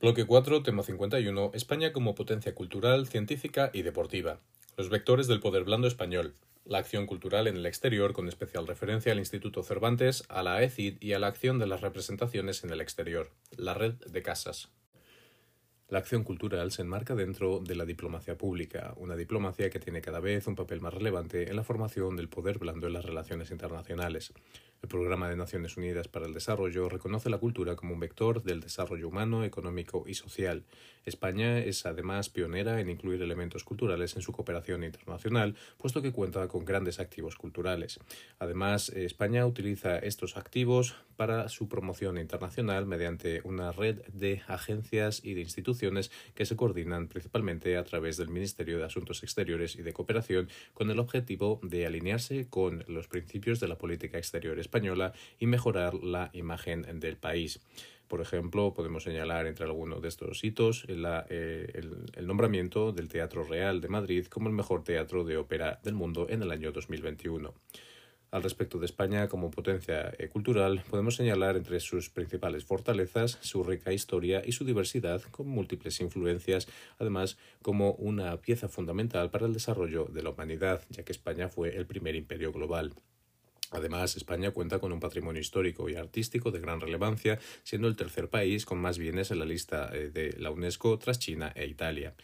Bloque 4, tema 51. España como potencia cultural, científica y deportiva. Los vectores del poder blando español. La acción cultural en el exterior, con especial referencia al Instituto Cervantes, a la ECID y a la acción de las representaciones en el exterior. La red de casas. La acción cultural se enmarca dentro de la diplomacia pública, una diplomacia que tiene cada vez un papel más relevante en la formación del poder blando en las relaciones internacionales. El Programa de Naciones Unidas para el Desarrollo reconoce la cultura como un vector del desarrollo humano, económico y social. España es además pionera en incluir elementos culturales en su cooperación internacional, puesto que cuenta con grandes activos culturales. Además, España utiliza estos activos para su promoción internacional mediante una red de agencias y de instituciones que se coordinan principalmente a través del Ministerio de Asuntos Exteriores y de Cooperación con el objetivo de alinearse con los principios de la política exterior española y mejorar la imagen del país. Por ejemplo, podemos señalar entre algunos de estos hitos eh, el, nombramiento del Teatro Real de Madrid como el mejor teatro de ópera del mundo en el año 2021. Al respecto de España como potencia eh, cultural, podemos señalar entre sus principales fortalezas su rica historia y su diversidad con múltiples influencias, además como una pieza fundamental para el desarrollo de la humanidad, ya que España fue el primer imperio global. Además, España cuenta con un patrimonio histórico y artístico de gran relevancia, siendo el tercer país con más bienes en la lista eh, de la UNESCO tras China e Italia.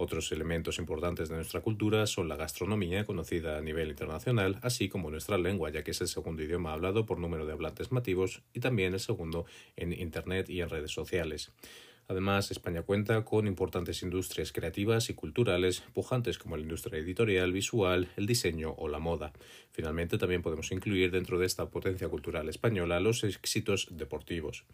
Otros elementos importantes de nuestra cultura son la gastronomía, conocida a nivel internacional, así como nuestra lengua, ya que es el segundo idioma hablado por número de hablantes nativos y también el segundo en Internet y en redes sociales. Además, España cuenta con importantes industrias creativas y culturales pujantes como la industria editorial, visual, el diseño o la moda. Finalmente, también podemos incluir dentro de esta potencia cultural española los éxitos deportivos.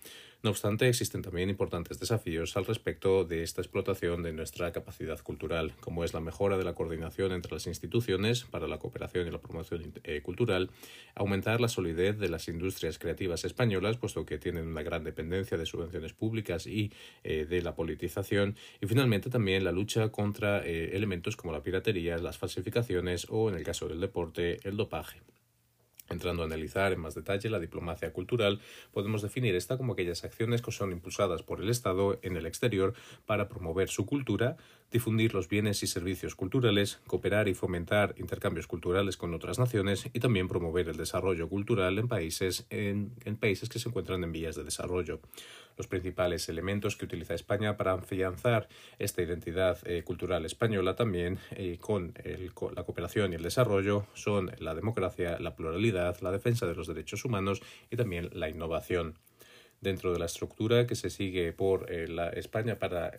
No obstante, existen también importantes desafíos al respecto de esta explotación de nuestra capacidad cultural, como es la mejora de la coordinación entre las instituciones para la cooperación y la promoción eh, cultural, aumentar la solidez de las industrias creativas españolas, puesto que tienen una gran dependencia de subvenciones públicas y eh, de la politización y finalmente también la lucha contra eh, elementos como la piratería, las falsificaciones o en el caso del deporte el dopaje. Entrando a analizar en más detalle la diplomacia cultural, podemos definir esta como aquellas acciones que son impulsadas por el Estado en el exterior para promover su cultura, difundir los bienes y servicios culturales, cooperar y fomentar intercambios culturales con otras naciones y también promover el desarrollo cultural en países, en, países que se encuentran en vías de desarrollo. Los principales elementos que utiliza España para afianzar esta identidad eh, cultural española también eh, con, con la cooperación y el desarrollo son la democracia, la pluralidad, la defensa de los derechos humanos y también la innovación dentro de la estructura que se sigue por eh, la España para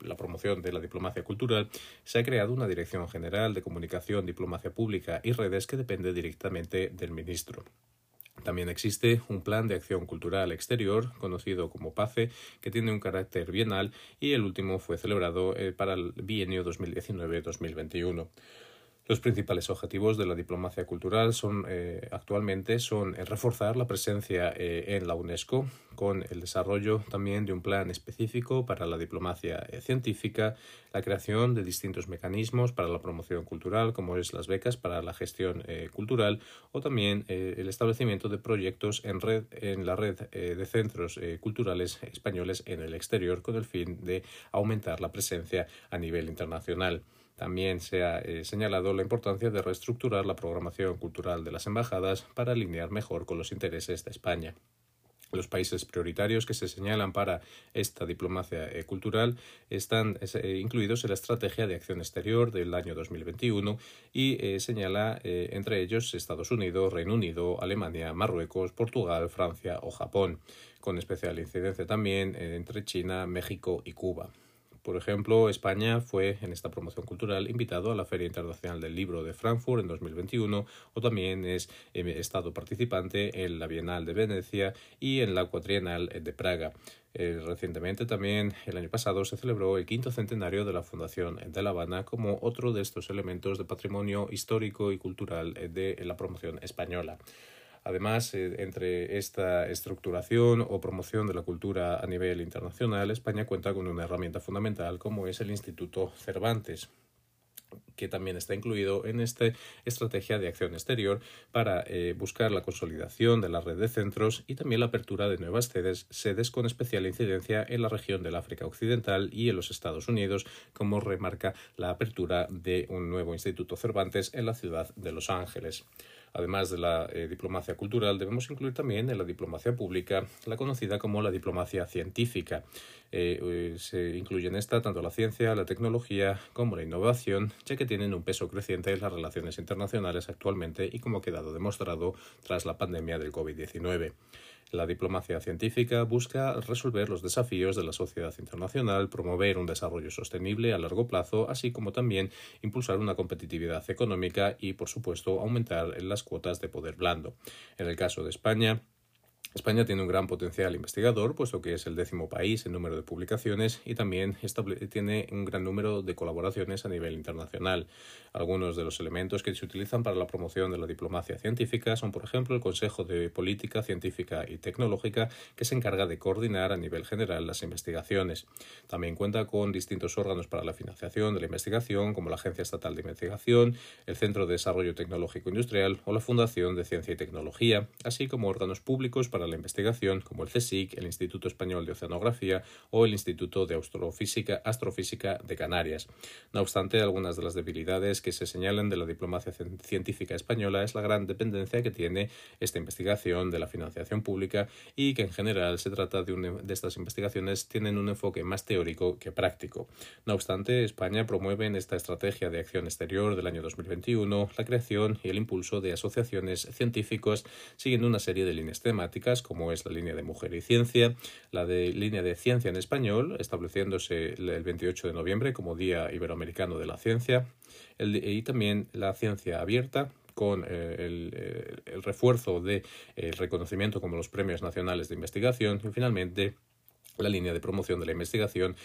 la promoción de la diplomacia cultural, se ha creado una Dirección General de Comunicación, Diplomacia Pública y Redes que depende directamente del ministro. También existe un plan de acción cultural exterior, conocido como PACE, que tiene un carácter bienal y el último fue celebrado eh, para el bienio 2019-2021. Los principales objetivos de la diplomacia cultural son eh, actualmente son el reforzar la presencia eh, en la UNESCO con el desarrollo también de un plan específico para la diplomacia eh, científica, la creación de distintos mecanismos para la promoción cultural como es las becas para la gestión cultural o también el establecimiento de proyectos en red en la red de centros culturales españoles en el exterior con el fin de aumentar la presencia a nivel internacional. También se ha eh, señalado la importancia de reestructurar la programación cultural de las embajadas para alinear mejor con los intereses de España. Los países prioritarios que se señalan para esta diplomacia eh, cultural están eh, incluidos en la Estrategia de Acción Exterior del año 2021 y señala entre ellos Estados Unidos, Reino Unido, Alemania, Marruecos, Portugal, Francia o Japón, con especial incidencia también entre China, México y Cuba. Por ejemplo, España fue en esta promoción cultural invitado a la Feria Internacional del Libro de Frankfurt en 2021 o también es eh, estado participante en la Bienal de Venecia y en la Cuatrienal de Praga. Eh, recientemente también el año pasado se celebró el quinto centenario de la Fundación de La Habana como otro de estos elementos de patrimonio histórico y cultural eh, de la promoción española. Además, eh, entre esta estructuración o promoción de la cultura a nivel internacional, España cuenta con una herramienta fundamental como es el Instituto Cervantes, que también está incluido en esta estrategia de acción exterior para eh, buscar la consolidación de la red de centros y también la apertura de nuevas sedes, sedes con especial incidencia en la región del África Occidental y en los Estados Unidos, como remarca la apertura de un nuevo Instituto Cervantes en la ciudad de Los Ángeles. Además de la eh, diplomacia cultural, debemos incluir también en la diplomacia pública la conocida como la diplomacia científica. Eh, se incluye en esta tanto la ciencia, la tecnología como la innovación, ya que tienen un peso creciente en las relaciones internacionales actualmente y como ha quedado demostrado tras la pandemia del COVID-19. La diplomacia científica busca resolver los desafíos de la sociedad internacional, promover un desarrollo sostenible a largo plazo, así como también impulsar una competitividad económica y, por supuesto, aumentar las cuotas de poder blando. En el caso de España, España tiene un gran potencial investigador, puesto que es el décimo país en número de publicaciones y también tiene un gran número de colaboraciones a nivel internacional. Algunos de los elementos que se utilizan para la promoción de la diplomacia científica son, por ejemplo, el Consejo de Política Científica y Tecnológica, que se encarga de coordinar a nivel general las investigaciones. También cuenta con distintos órganos para la financiación de la investigación, como la Agencia Estatal de Investigación, el Centro de Desarrollo Tecnológico Industrial o la Fundación de Ciencia y Tecnología, así como órganos públicos para la investigación como el CSIC, el Instituto Español de Oceanografía o el Instituto de Astrofísica, Astrofísica de Canarias. No obstante, algunas de las debilidades que se señalan de la diplomacia científica española es la gran dependencia que tiene esta investigación de la financiación pública y que en general se trata de, de estas investigaciones tienen un enfoque más teórico que práctico. No obstante, España promueve en esta estrategia de acción exterior del año 2021 la creación y el impulso de asociaciones científicas siguiendo una serie de líneas temáticas como es la línea de Mujer y Ciencia, la de línea de Ciencia en Español, estableciéndose el 28 de noviembre como Día Iberoamericano de la Ciencia, y también la ciencia abierta, con eh, el, el, refuerzo del de, reconocimiento como los premios nacionales de investigación y finalmente la línea de promoción de la investigación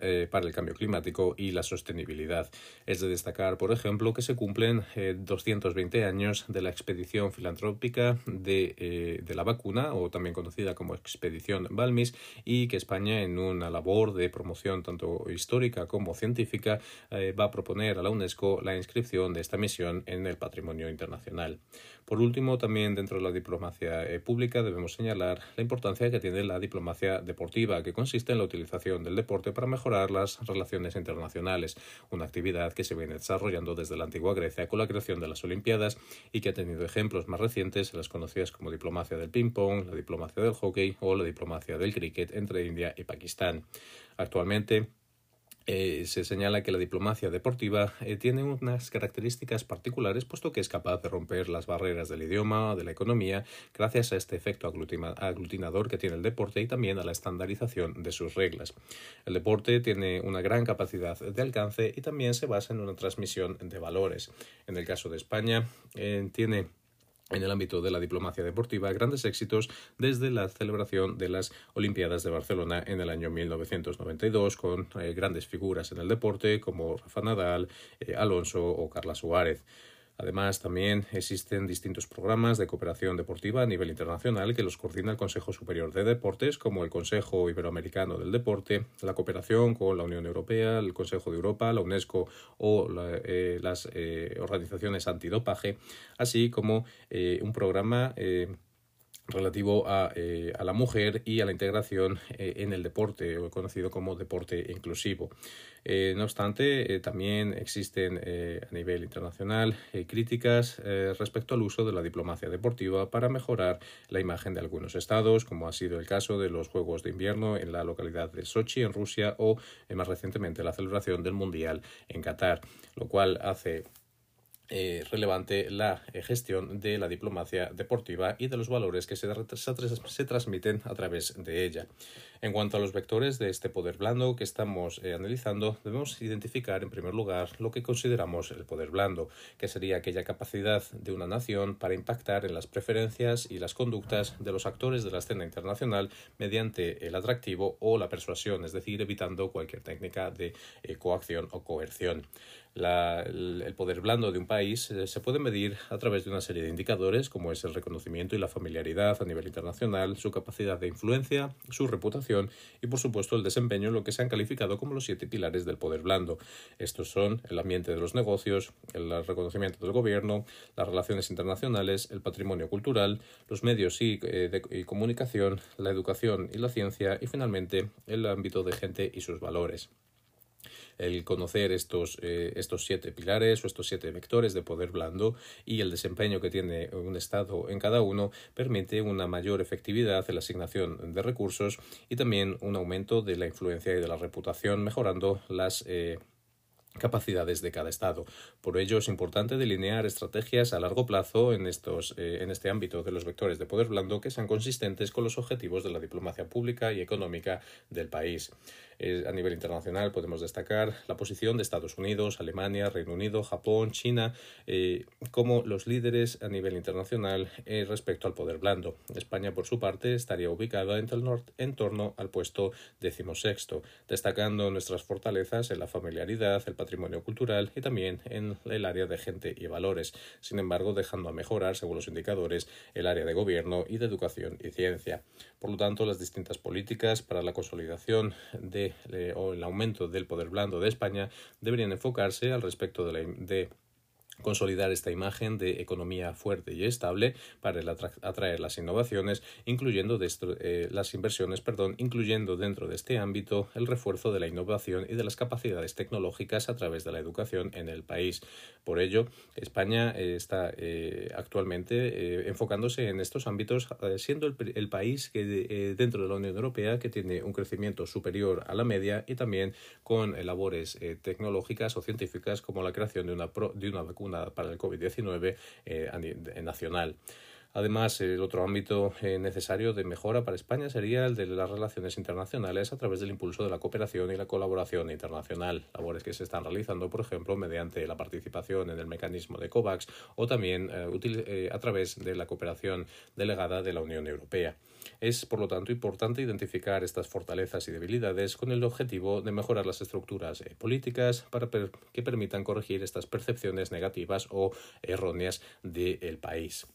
eh, para el cambio climático y la sostenibilidad. Es de destacar, por ejemplo, que se cumplen 220 eh, años de la expedición filantrópica de, eh, de, la vacuna, o también conocida como expedición Balmis, y que España, en una labor de promoción tanto histórica como científica, va a proponer a la UNESCO la inscripción de esta misión en el patrimonio internacional. Por último, también dentro de la diplomacia pública debemos señalar la importancia que tiene la diplomacia deportiva que consiste en la utilización del deporte para mejorar las relaciones internacionales, una actividad que se viene desarrollando desde la antigua Grecia con la creación de las Olimpiadas y que ha tenido ejemplos más recientes en las conocidas como diplomacia del ping-pong, la diplomacia del hockey o la diplomacia del cricket entre India y Pakistán. Actualmente, eh, se señala que la diplomacia deportiva eh, tiene unas características particulares, puesto que es capaz de romper las barreras del idioma, de la economía, gracias a este efecto aglutinador que tiene el deporte y también a la estandarización de sus reglas. El deporte tiene una gran capacidad de alcance y también se basa en una transmisión de valores. En el caso de España, eh, tiene en el ámbito de la diplomacia deportiva grandes éxitos desde la celebración de las Olimpiadas de Barcelona en el año 1992 con eh, grandes figuras en el deporte como Rafa Nadal, eh, Alonso o Carla Suárez. Además, también existen distintos programas de cooperación deportiva a nivel internacional que los coordina el Consejo Superior de Deportes, como el Consejo Iberoamericano del Deporte, la cooperación con la Unión Europea, el Consejo de Europa, la UNESCO o eh, las eh, organizaciones antidopaje, así como eh, un programa relativo a, eh, a, la mujer y a la integración eh, en el deporte, conocido como deporte inclusivo. Eh, no obstante, también existen a nivel internacional críticas respecto al uso de la diplomacia deportiva para mejorar la imagen de algunos estados, como ha sido el caso de los Juegos de Invierno en la localidad de Sochi, en Rusia, o más recientemente la celebración del Mundial en Qatar, lo cual hace eh, relevante la eh, gestión de la diplomacia deportiva y de los valores que se, se, transmiten a través de ella. En cuanto a los vectores de este poder blando que estamos eh, analizando, debemos identificar en primer lugar lo que consideramos el poder blando, que sería aquella capacidad de una nación para impactar en las preferencias y las conductas de los actores de la escena internacional mediante el atractivo o la persuasión, es decir, evitando cualquier técnica de coacción o coerción. el, poder blando de un país eh, se puede medir a través de una serie de indicadores como es el reconocimiento y la familiaridad a nivel internacional, su capacidad de influencia, su reputación y por supuesto el desempeño en lo que se han calificado como los siete pilares del poder blando. Estos son el ambiente de los negocios, el reconocimiento del gobierno, las relaciones internacionales, el patrimonio cultural, los medios y, eh, de, comunicación, la educación y la ciencia y finalmente el ámbito de gente y sus valores el conocer estos, eh, estos siete pilares o estos siete vectores de poder blando y el desempeño que tiene un Estado en cada uno permite una mayor efectividad en la asignación de recursos y también un aumento de la influencia y de la reputación, mejorando las eh, capacidades de cada Estado. Por ello es importante delinear estrategias a largo plazo en, estos, eh, en este ámbito de los vectores de poder blando que sean consistentes con los objetivos de la diplomacia pública y económica del país. Eh, a nivel internacional podemos destacar la posición de Estados Unidos, Alemania, Reino Unido, Japón, China eh, como los líderes a nivel internacional respecto al poder blando. España, por su parte, estaría ubicada en, en torno al puesto decimosexto, destacando nuestras fortalezas en la familiaridad, el patrimonio cultural y también en el área de gente y valores, sin embargo dejando a mejorar, según los indicadores, el área de gobierno y de educación y ciencia. Por lo tanto, las distintas políticas para la consolidación de, o el aumento del poder blando de España deberían enfocarse al respecto de, la, de consolidar esta imagen de economía fuerte y estable para atraer las innovaciones, incluyendo eh, las inversiones, perdón, incluyendo dentro de este ámbito el refuerzo de la innovación y de las capacidades tecnológicas a través de la educación en el país. Por ello, España eh, está eh, actualmente enfocándose en estos ámbitos, siendo el, país que dentro de la Unión Europea que tiene un crecimiento superior a la media y también con labores tecnológicas o científicas como la creación de una, de una vacuna para el COVID-19 eh, nacional. Además, el otro ámbito eh, necesario de mejora para España sería el de las relaciones internacionales a través del impulso de la cooperación y la colaboración internacional, labores que se están realizando, por ejemplo, mediante la participación en el mecanismo de COVAX o también eh, a través de la cooperación delegada de la Unión Europea. Es, por lo tanto, importante identificar estas fortalezas y debilidades con el objetivo de mejorar las estructuras eh, políticas para que permitan corregir estas percepciones negativas o erróneas del país.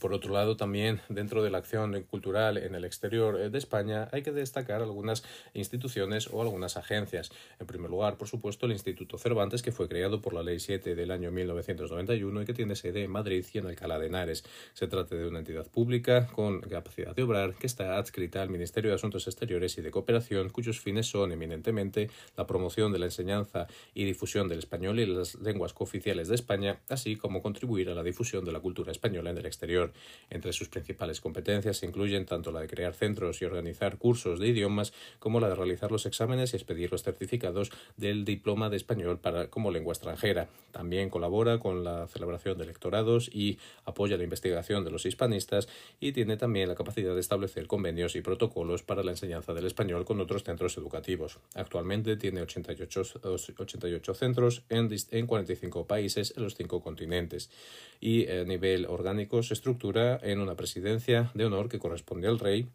Por otro lado, también dentro de la acción cultural en el exterior eh, de España hay que destacar algunas instituciones o algunas agencias. En primer lugar, por supuesto, el Instituto Cervantes, que fue creado por la Ley 7 del año 1991 y que tiene sede en Madrid y en Alcalá de Henares. Se trata de una entidad pública con capacidad de obrar que está adscrita al Ministerio de Asuntos Exteriores y de Cooperación, cuyos fines son eminentemente la promoción de la enseñanza y difusión del español y las lenguas cooficiales de España, así como contribuir a la difusión de la cultura española en el exterior. Entre sus principales competencias se incluyen tanto la de crear centros y organizar cursos de idiomas como la de realizar los exámenes y expedir los certificados del diploma de español para, como lengua extranjera. También colabora con la celebración de electorados y apoya la investigación de los hispanistas y tiene también la capacidad de establecer convenios y protocolos para la enseñanza del español con otros centros educativos. Actualmente tiene 88, 88 centros en, en 45 países en los cinco continentes y a nivel orgánico se estructura en una presidencia de honor que corresponde al rey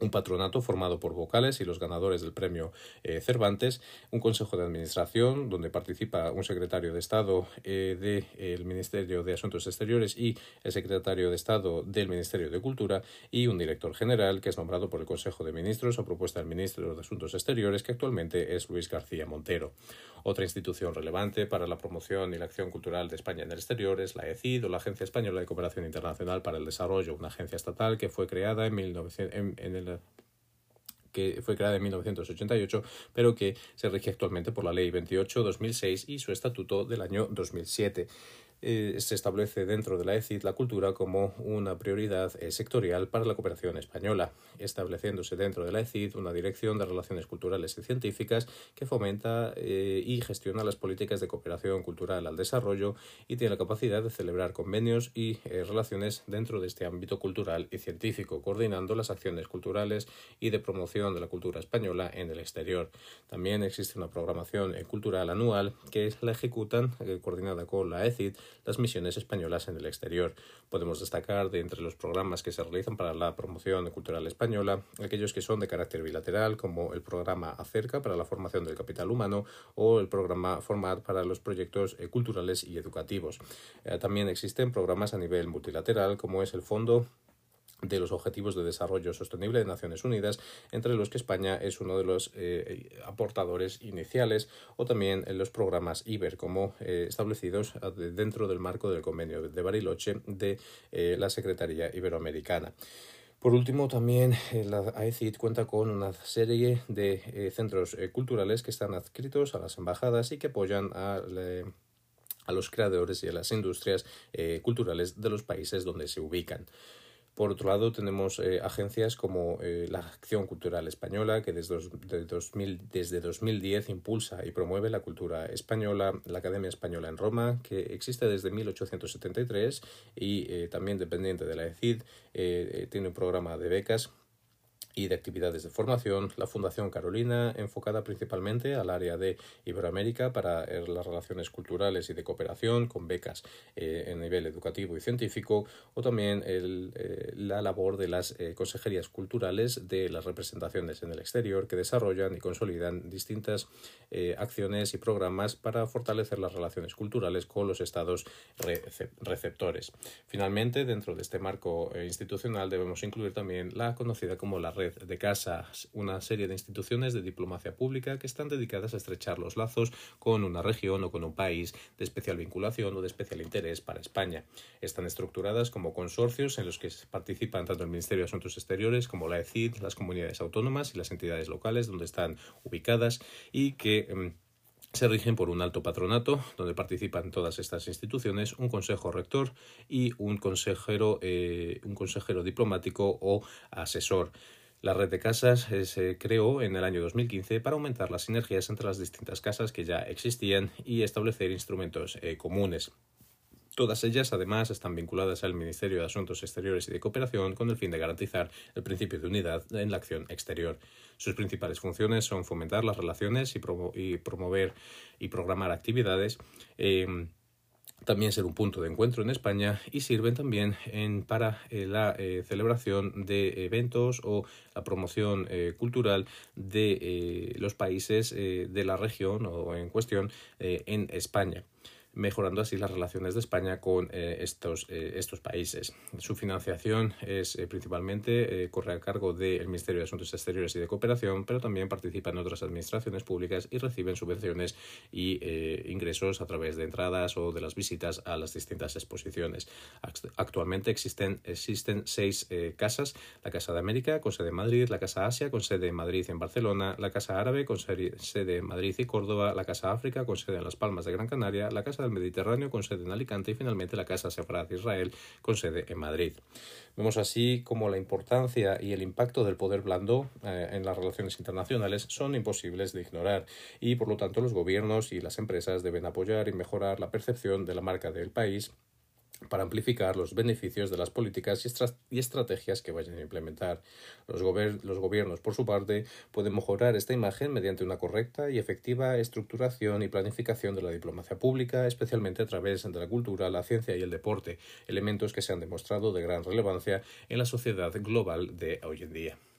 un patronato formado por vocales y los ganadores del premio eh, Cervantes, un consejo de administración donde participa un secretario de Estado eh, del Ministerio de Asuntos Exteriores y el secretario de Estado del Ministerio de Cultura y un director general que es nombrado por el Consejo de Ministros a propuesta del ministro de Asuntos Exteriores que actualmente es Luis García Montero. Otra institución relevante para la promoción y la acción cultural de España en el exterior es la ECID o la Agencia Española de Cooperación Internacional para el Desarrollo, una agencia estatal que fue creada en, 1900, en el que fue creada en 1988, pero que se rige actualmente por la Ley 28-2006 y su estatuto del año 2007. Eh, se establece dentro de la ECID la cultura como una prioridad eh, sectorial para la cooperación española, estableciéndose dentro de la ECID una dirección de relaciones culturales y científicas que fomenta eh, y gestiona las políticas de cooperación cultural al desarrollo y tiene la capacidad de celebrar convenios y relaciones dentro de este ámbito cultural y científico, coordinando las acciones culturales y de promoción de la cultura española en el exterior. También existe una programación cultural anual que la ejecutan, coordinada con la ECID, las misiones españolas en el exterior. Podemos destacar de entre los programas que se realizan para la promoción cultural española aquellos que son de carácter bilateral, como el programa Acerca para la formación del capital humano o el programa Format para los proyectos eh, culturales y educativos. Eh, también existen programas a nivel multilateral, como es el Fondo de los Objetivos de Desarrollo Sostenible de Naciones Unidas, entre los que España es uno de los eh, aportadores iniciales, o también en los programas IBER, como eh, establecidos dentro del marco del convenio de Bariloche de eh, la Secretaría Iberoamericana. Por último, también la AECID cuenta con una serie de centros culturales que están adscritos a las embajadas y que apoyan a a los creadores y a las industrias culturales de los países donde se ubican. Por otro lado, tenemos eh, agencias como eh, la Acción Cultural Española, que desde, desde 2010 impulsa y promueve la cultura española, la Academia Española en Roma, que existe desde 1873 y eh, también dependiente de la ECID, tiene un programa de becas y de actividades de formación, la Fundación Carolina, enfocada principalmente al área de Iberoamérica para eh, las relaciones culturales y de cooperación, con becas eh, en nivel educativo y científico, o también el, eh, la labor de las consejerías culturales de las representaciones en el exterior que desarrollan y consolidan distintas acciones y programas para fortalecer las relaciones culturales con los estados receptores. Finalmente, dentro de este marco institucional debemos incluir también la conocida como la de casas, una serie de instituciones de diplomacia pública que están dedicadas a estrechar los lazos con una región o con un país de especial vinculación o de especial interés para España. Están estructuradas como consorcios en los que participan tanto el Ministerio de Asuntos Exteriores como la ECID, las comunidades autónomas y las entidades locales donde están ubicadas y que em, se rigen por un alto patronato, donde participan todas estas instituciones, un consejo rector y un consejero, eh, un consejero diplomático o asesor. La red de casas eh, se creó en el año 2015 para aumentar las sinergias entre las distintas casas que ya existían y establecer instrumentos eh, comunes. Todas ellas, además, están vinculadas al Ministerio de Asuntos Exteriores y de Cooperación con el fin de garantizar el principio de unidad en la acción exterior. Sus principales funciones son fomentar las relaciones y, promover y programar actividades. Eh, también ser un punto de encuentro en España y sirven también para eh, la eh, celebración de eventos o la promoción eh, cultural de los países de la región o en cuestión en España mejorando así las relaciones de España con eh, estos, eh, estos países. Su financiación es eh, principalmente corre a cargo del Ministerio de Asuntos Exteriores y de Cooperación, pero también participa en otras administraciones públicas y reciben subvenciones y ingresos a través de entradas o de las visitas a las distintas exposiciones. Actualmente existen, existen seis casas, la Casa de América con sede en Madrid, la Casa Asia con sede en Madrid y en Barcelona, la Casa Árabe con sede en Madrid y Córdoba, la Casa África con sede en Las Palmas de Gran Canaria, la Casa del Mediterráneo con sede en Alicante y finalmente la Casa Sefarad de Israel con sede en Madrid. Vemos así como la importancia y el impacto del poder blando eh, en las relaciones internacionales son imposibles de ignorar y por lo tanto los gobiernos y las empresas deben apoyar y mejorar la percepción de la marca del país para amplificar los beneficios de las políticas y, estrategias que vayan a implementar. Los, gobiernos, por su parte, pueden mejorar esta imagen mediante una correcta y efectiva estructuración y planificación de la diplomacia pública, especialmente a través de la cultura, la ciencia y el deporte, elementos que se han demostrado de gran relevancia en la sociedad global de hoy en día.